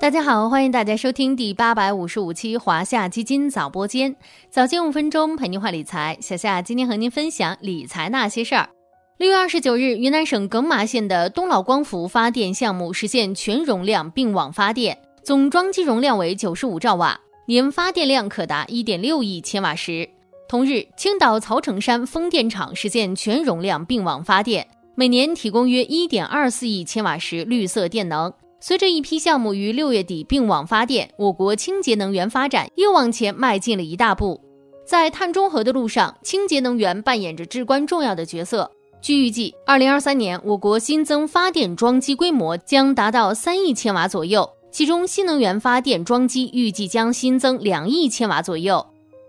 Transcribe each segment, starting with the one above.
大家好，欢迎大家收听第八百五十五期华夏基金早播间，早间五分钟陪您话理财。小夏今天和您分享理财那些事儿。六月二十九日，云南省耿马县的东老光伏发电项目实现全容量并网发电，总装机容量为九十五兆瓦，年发电量可达一点六亿千瓦时。同日，青岛曹城山风电场实现全容量并网发电，每年提供约一点二四亿千瓦时绿色电能。随着一批项目于六月底并网发电，我国清洁能源发展又往前迈进了一大步。在碳中和的路上，清洁能源扮演着至关重要的角色。据预计，二零二三年我国新增发电装机规模将达到三亿千瓦左右，其中新能源发电装机预计将新增两亿千瓦左右。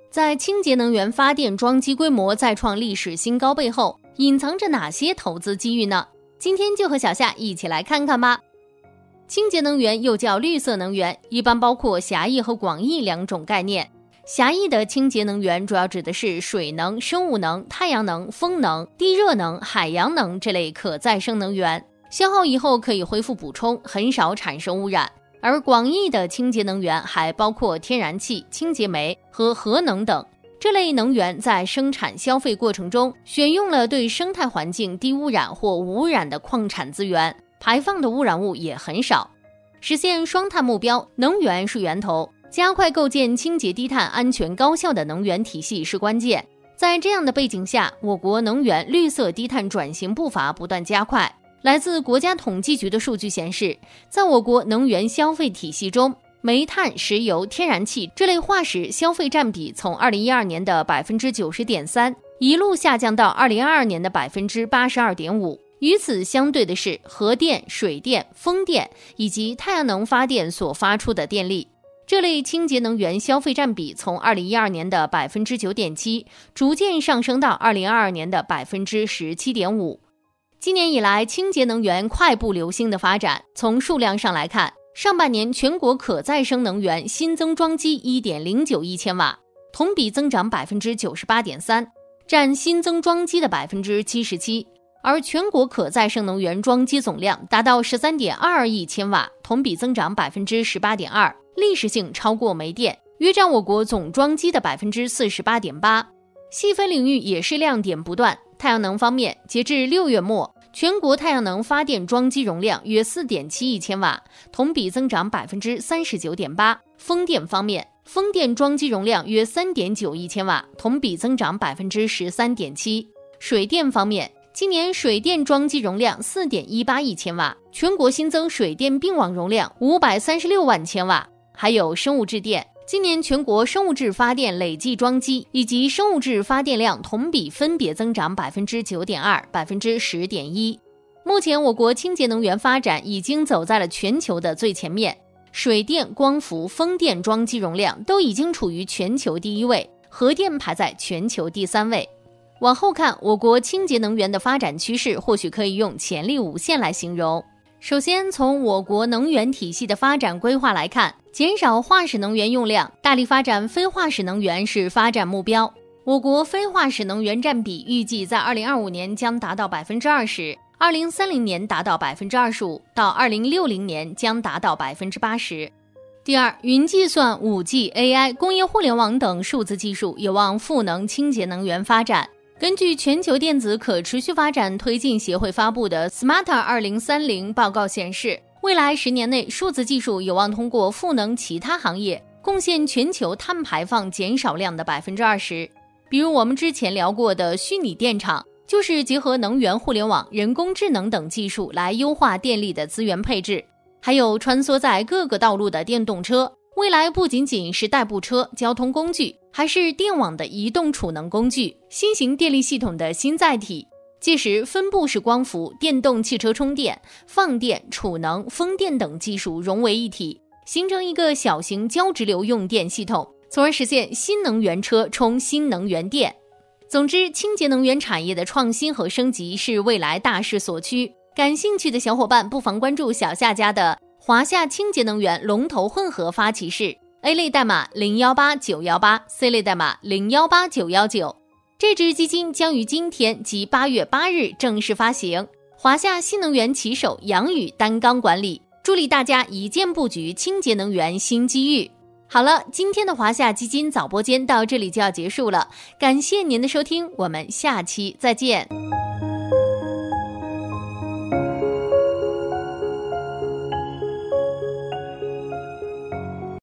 在清洁能源发电装机规模再创历史新高背后，隐藏着哪些投资机遇呢？今天就和小夏一起来看看吧。清洁能源又叫绿色能源，一般包括狭义和广义两种概念。狭义的清洁能源主要指的是水能、生物能、太阳能、风能、地热能、海洋能这类可再生能源，消耗以后可以恢复补充，很少产生污染。而广义的清洁能源还包括天然气、清洁煤和核能等这类能源，在生产消费过程中选用了对生态环境低污染或无污染的矿产资源。排放的污染物也很少，实现双碳目标，能源是源头，加快构建清洁低碳、安全高效的能源体系是关键。在这样的背景下，我国能源绿色低碳转型步伐不断加快。来自国家统计局的数据显示，在我国能源消费体系中，煤炭、石油、天然气这类化石消费占比从二零一二年的百分之九十点三，一路下降到二零二二年的百分之八十二点五。与此相对的是，核电、水电、风电以及太阳能发电所发出的电力，这类清洁能源消费占比从二零一二年的百分之九点七，逐渐上升到二零二二年的百分之十七点五。今年以来，清洁能源快步流星的发展，从数量上来看，上半年全国可再生能源新增装机一点零九亿千瓦，同比增长百分之九十八点三，占新增装机的百分之七十七。而全国可再生能源装机总量达到十三点二亿千瓦，同比增长百分之十八点二，历史性超过煤电，约占我国总装机的百分之四十八点八。细分领域也是亮点不断。太阳能方面，截至六月末，全国太阳能发电装机容量约四点七亿千瓦，同比增长百分之三十九点八。风电方面，风电装机容量约三点九亿千瓦，同比增长百分之十三点七。水电方面，今年水电装机容量四点一八亿千瓦，全国新增水电并网容量五百三十六万千瓦。还有生物质电，今年全国生物质发电累计装机以及生物质发电量同比分别增长百分之九点二、百分之十点一。目前，我国清洁能源发展已经走在了全球的最前面，水电、光伏、风电装机容量都已经处于全球第一位，核电排在全球第三位。往后看，我国清洁能源的发展趋势或许可以用潜力无限来形容。首先，从我国能源体系的发展规划来看，减少化石能源用量，大力发展非化石能源是发展目标。我国非化石能源占比预计在二零二五年将达到百分之二十，二零三零年达到百分之二十五，到二零六零年将达到百分之八十。第二，云计算、五 G、AI、工业互联网等数字技术有望赋能清洁能源发展。根据全球电子可持续发展推进协会发布的 Smarter 二零三零报告显示，未来十年内，数字技术有望通过赋能其他行业，贡献全球碳排放减少量的百分之二十。比如我们之前聊过的虚拟电厂，就是结合能源互联网、人工智能等技术来优化电力的资源配置。还有穿梭在各个道路的电动车，未来不仅仅是代步车、交通工具。还是电网的移动储能工具，新型电力系统的新载体。届时，分布式光伏、电动汽车充电、放电、储能、风电等技术融为一体，形成一个小型交直流用电系统，从而实现新能源车充新能源电。总之，清洁能源产业的创新和升级是未来大势所趋。感兴趣的小伙伴不妨关注小夏家的华夏清洁能源龙头混合发起式。A 类代码零幺八九幺八，C 类代码零幺八九幺九。这支基金将于今天即八月八日正式发行。华夏新能源旗手杨宇担纲管理，助力大家一键布局清洁能源新机遇。好了，今天的华夏基金早播间到这里就要结束了，感谢您的收听，我们下期再见。